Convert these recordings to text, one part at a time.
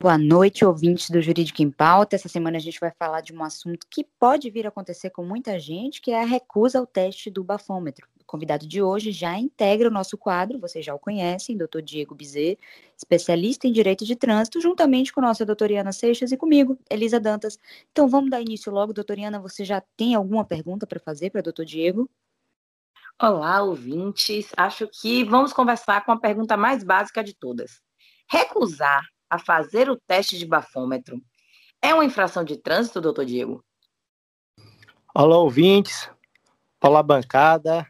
Boa noite, ouvintes do Jurídico em Pauta. Essa semana a gente vai falar de um assunto que pode vir a acontecer com muita gente, que é a recusa ao teste do bafômetro. O convidado de hoje já integra o nosso quadro, vocês já o conhecem, doutor Diego Bizet, especialista em direito de trânsito, juntamente com nossa doutoriana Seixas e comigo, Elisa Dantas. Então vamos dar início logo, doutoriana, você já tem alguma pergunta para fazer para o doutor Diego? Olá, ouvintes. Acho que vamos conversar com a pergunta mais básica de todas. Recusar a fazer o teste de bafômetro é uma infração de trânsito, doutor Diego? Olá, ouvintes. Olá, bancada.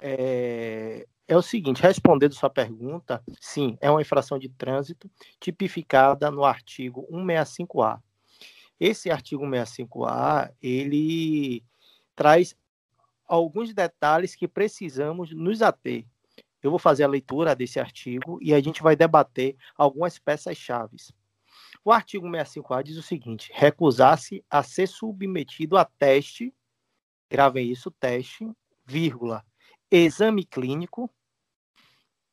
É, é o seguinte, respondendo sua pergunta, sim, é uma infração de trânsito tipificada no artigo 165A. Esse artigo 165A, ele traz alguns detalhes que precisamos nos ater. Eu vou fazer a leitura desse artigo e a gente vai debater algumas peças-chave. O artigo 65A diz o seguinte: recusar-se a ser submetido a teste, gravem isso, teste, vírgula, exame clínico,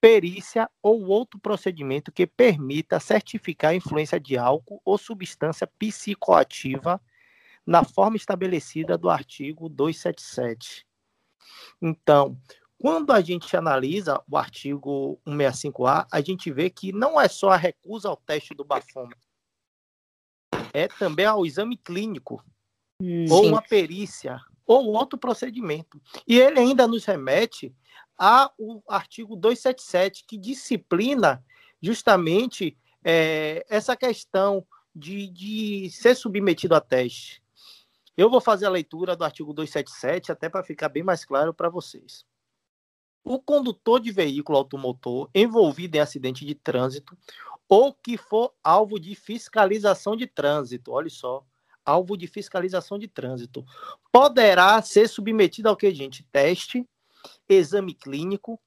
perícia ou outro procedimento que permita certificar a influência de álcool ou substância psicoativa na forma estabelecida do artigo 277. Então, quando a gente analisa o artigo 165A, a gente vê que não é só a recusa ao teste do bafômetro, é também ao exame clínico, hum, ou uma perícia, ou outro procedimento. E ele ainda nos remete ao artigo 277, que disciplina justamente é, essa questão de, de ser submetido a teste. Eu vou fazer a leitura do artigo 277, até para ficar bem mais claro para vocês. O condutor de veículo automotor envolvido em acidente de trânsito ou que for alvo de fiscalização de trânsito, olha só, alvo de fiscalização de trânsito, poderá ser submetido ao que, gente? Teste, exame clínico,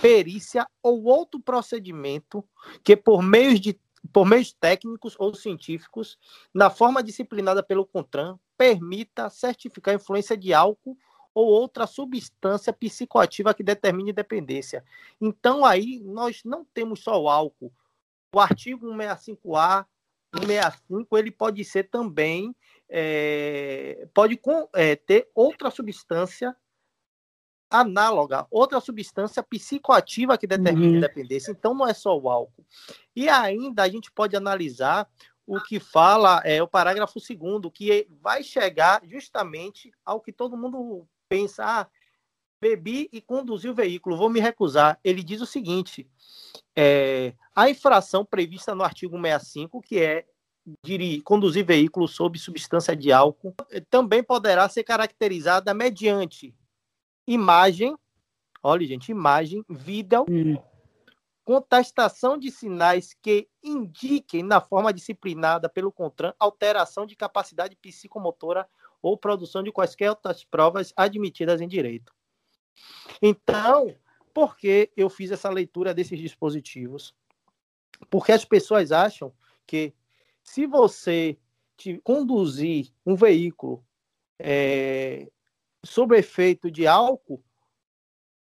perícia ou outro procedimento que, por meios de por meios técnicos ou científicos, na forma disciplinada pelo CONTRAN, permita certificar a influência de álcool ou outra substância psicoativa que determine dependência. Então, aí, nós não temos só o álcool. O artigo 165A, 165, ele pode ser também, é, pode é, ter outra substância análoga, outra substância psicoativa que determine uhum. dependência. Então, não é só o álcool. E ainda a gente pode analisar o que fala é o parágrafo segundo, que vai chegar justamente ao que todo mundo pensa, ah, bebi e conduzi o veículo, vou me recusar. Ele diz o seguinte: é, a infração prevista no artigo 65, que é dirigir, conduzir veículo sob substância de álcool, também poderá ser caracterizada mediante imagem, olha, gente, imagem, vídeo, hum contestação de sinais que indiquem, na forma disciplinada pelo CONTRAN, alteração de capacidade psicomotora ou produção de quaisquer outras provas admitidas em direito. Então, por que eu fiz essa leitura desses dispositivos? Porque as pessoas acham que se você conduzir um veículo é, sob efeito de álcool,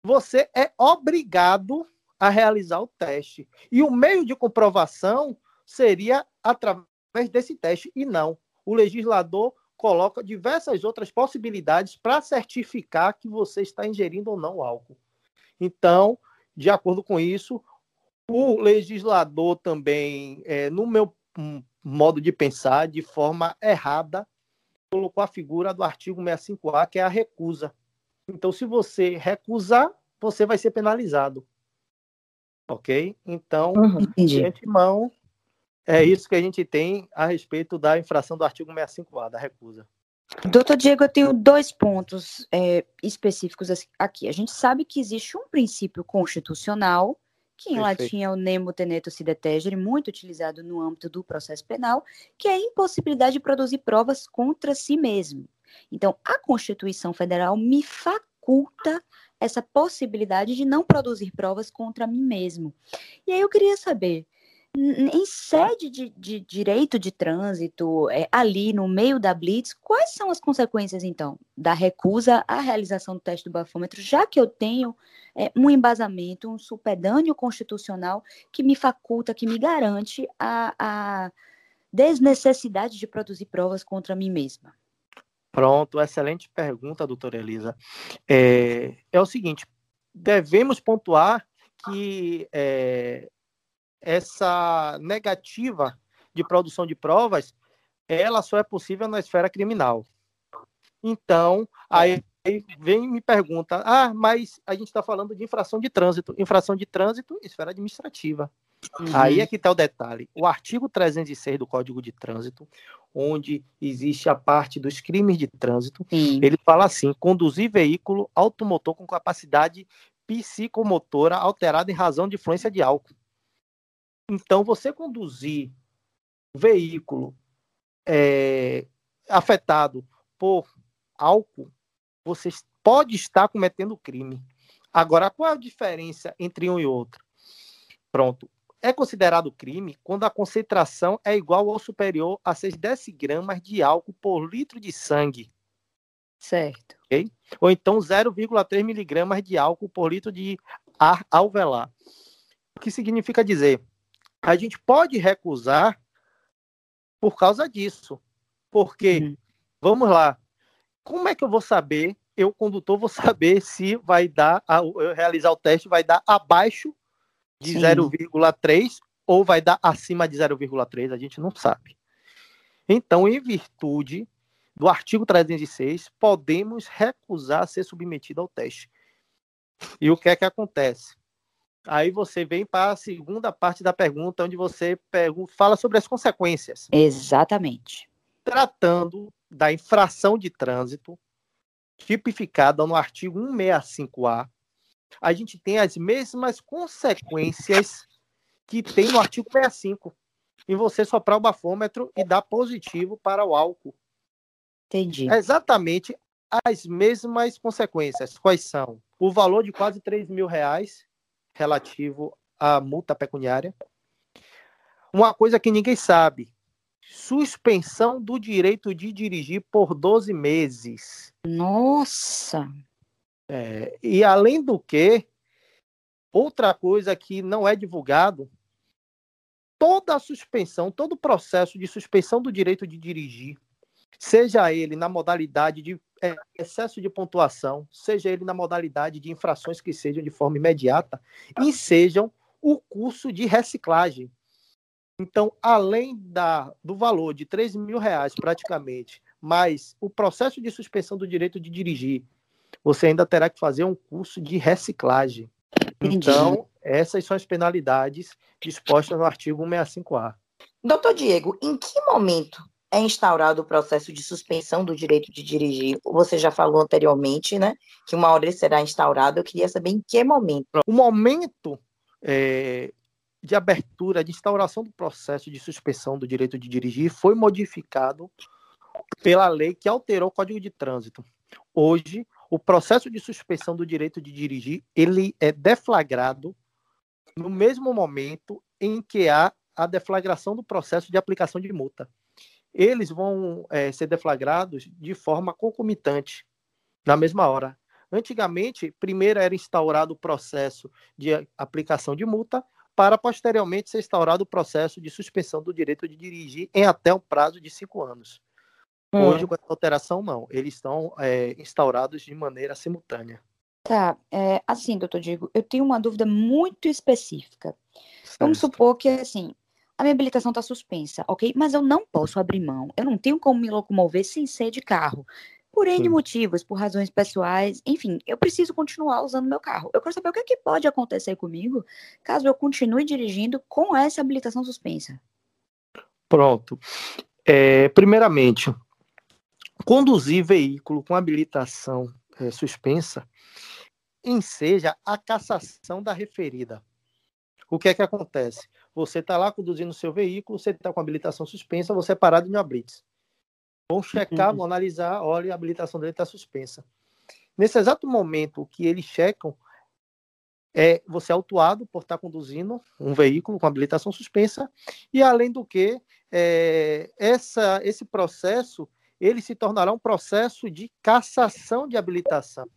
você é obrigado a realizar o teste. E o meio de comprovação seria através desse teste, e não. O legislador coloca diversas outras possibilidades para certificar que você está ingerindo ou não álcool. Então, de acordo com isso, o legislador também, é, no meu modo de pensar, de forma errada, colocou a figura do artigo 65A, que é a recusa. Então, se você recusar, você vai ser penalizado. Ok? Então, uhum, de antemão, é isso que a gente tem a respeito da infração do artigo 65A, da recusa. Doutor Diego, eu tenho dois pontos é, específicos aqui. A gente sabe que existe um princípio constitucional, que em Perfeito. latim é o nemo teneto si detegere, muito utilizado no âmbito do processo penal, que é a impossibilidade de produzir provas contra si mesmo. Então, a Constituição Federal me faculta essa possibilidade de não produzir provas contra mim mesmo. E aí eu queria saber, em sede de, de direito de trânsito, é, ali no meio da blitz, quais são as consequências, então, da recusa à realização do teste do bafômetro, já que eu tenho é, um embasamento, um supedâneo constitucional que me faculta, que me garante a, a desnecessidade de produzir provas contra mim mesma? Pronto, excelente pergunta, doutora Elisa. É, é o seguinte, devemos pontuar que é, essa negativa de produção de provas, ela só é possível na esfera criminal. Então, aí vem e me pergunta, ah, mas a gente está falando de infração de trânsito. Infração de trânsito, esfera administrativa. Uhum. Aí é que está o detalhe. O artigo 306 do Código de Trânsito, onde existe a parte dos crimes de trânsito, ele fala assim: conduzir veículo automotor com capacidade psicomotora alterada em razão de influência de álcool. Então, você conduzir veículo é, afetado por álcool, você pode estar cometendo crime. Agora, qual é a diferença entre um e outro? Pronto. É considerado crime quando a concentração é igual ou superior a 6 decigramas de álcool por litro de sangue. Certo. Okay? Ou então 0,3 miligramas de álcool por litro de ar alveolar. O que significa dizer? A gente pode recusar por causa disso. Porque, uhum. vamos lá, como é que eu vou saber, eu, condutor, vou saber se vai dar, eu realizar o teste, vai dar abaixo de 0,3 ou vai dar acima de 0,3? A gente não sabe. Então, em virtude do artigo 306, podemos recusar ser submetido ao teste. E o que é que acontece? Aí você vem para a segunda parte da pergunta, onde você fala sobre as consequências. Exatamente. Tratando da infração de trânsito, tipificada no artigo 165A, a gente tem as mesmas consequências que tem no artigo 65, em você soprar o bafômetro e dar positivo para o álcool. Entendi. É exatamente as mesmas consequências. Quais são? O valor de quase 3 mil reais relativo à multa pecuniária. Uma coisa que ninguém sabe: suspensão do direito de dirigir por 12 meses. Nossa! É, e além do que, outra coisa que não é divulgado, toda a suspensão, todo o processo de suspensão do direito de dirigir, seja ele na modalidade de é, excesso de pontuação, seja ele na modalidade de infrações que sejam de forma imediata, e sejam o curso de reciclagem. Então, além da, do valor de 3 mil reais praticamente, mais o processo de suspensão do direito de dirigir, você ainda terá que fazer um curso de reciclagem. Então, essas são as penalidades dispostas no artigo 165A. Doutor Diego, em que momento é instaurado o processo de suspensão do direito de dirigir. Você já falou anteriormente, né? Que uma ele será instaurado. Eu queria saber em que momento. O momento é, de abertura, de instauração do processo de suspensão do direito de dirigir foi modificado pela lei que alterou o Código de Trânsito. Hoje, o processo de suspensão do direito de dirigir ele é deflagrado no mesmo momento em que há a deflagração do processo de aplicação de multa eles vão é, ser deflagrados de forma concomitante, na mesma hora. Antigamente, primeiro era instaurado o processo de aplicação de multa, para posteriormente ser instaurado o processo de suspensão do direito de dirigir em até um prazo de cinco anos. Hum. Hoje, com essa alteração, não. Eles estão é, instaurados de maneira simultânea. Tá, é, assim, doutor Diego, eu tenho uma dúvida muito específica. Certo. Vamos supor que, assim, a minha habilitação está suspensa, ok? Mas eu não posso abrir mão, eu não tenho como me locomover sem ser de carro. Por N Sim. motivos, por razões pessoais, enfim, eu preciso continuar usando meu carro. Eu quero saber o que, é que pode acontecer comigo caso eu continue dirigindo com essa habilitação suspensa. Pronto. É, primeiramente, conduzir veículo com habilitação é, suspensa enseja a cassação da referida. O que é que acontece? Você está lá conduzindo o seu veículo, você está com a habilitação suspensa, você é parado uma blitz. Vão checar, uhum. vão analisar, olha, a habilitação dele está suspensa. Nesse exato momento que eles checam, é você é autuado por estar conduzindo um veículo com habilitação suspensa e além do que é, essa, esse processo ele se tornará um processo de cassação de habilitação.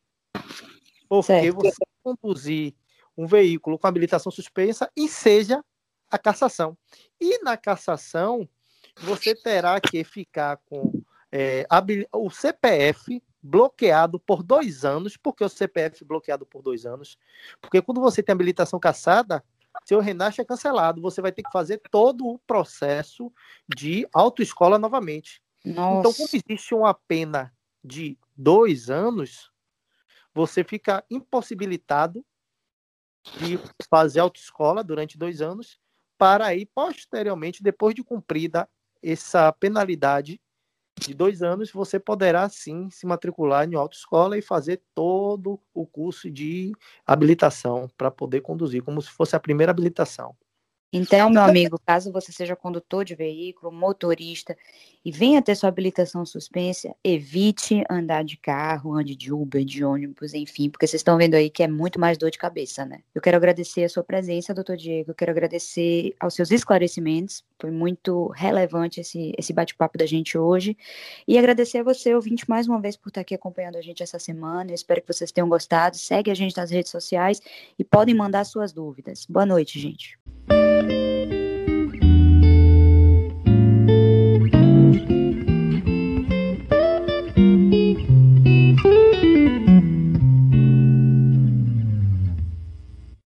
Porque certo. você conduzir um veículo com habilitação suspensa e seja a cassação. E na cassação, você terá que ficar com é, o CPF bloqueado por dois anos. Por que o CPF bloqueado por dois anos? Porque quando você tem habilitação cassada, seu Renato é cancelado. Você vai ter que fazer todo o processo de autoescola novamente. Nossa. Então, quando existe uma pena de dois anos, você fica impossibilitado de fazer autoescola durante dois anos, para aí, posteriormente, depois de cumprida essa penalidade de dois anos, você poderá sim se matricular em autoescola e fazer todo o curso de habilitação para poder conduzir, como se fosse a primeira habilitação. Então, meu amigo, caso você seja condutor de veículo, motorista e venha ter sua habilitação suspensa, evite andar de carro, ande de Uber, de ônibus, enfim, porque vocês estão vendo aí que é muito mais dor de cabeça, né? Eu quero agradecer a sua presença, doutor Diego, eu quero agradecer aos seus esclarecimentos, foi muito relevante esse, esse bate-papo da gente hoje, e agradecer a você, ouvinte, mais uma vez por estar aqui acompanhando a gente essa semana, eu espero que vocês tenham gostado, segue a gente nas redes sociais e podem mandar suas dúvidas. Boa noite, gente. Música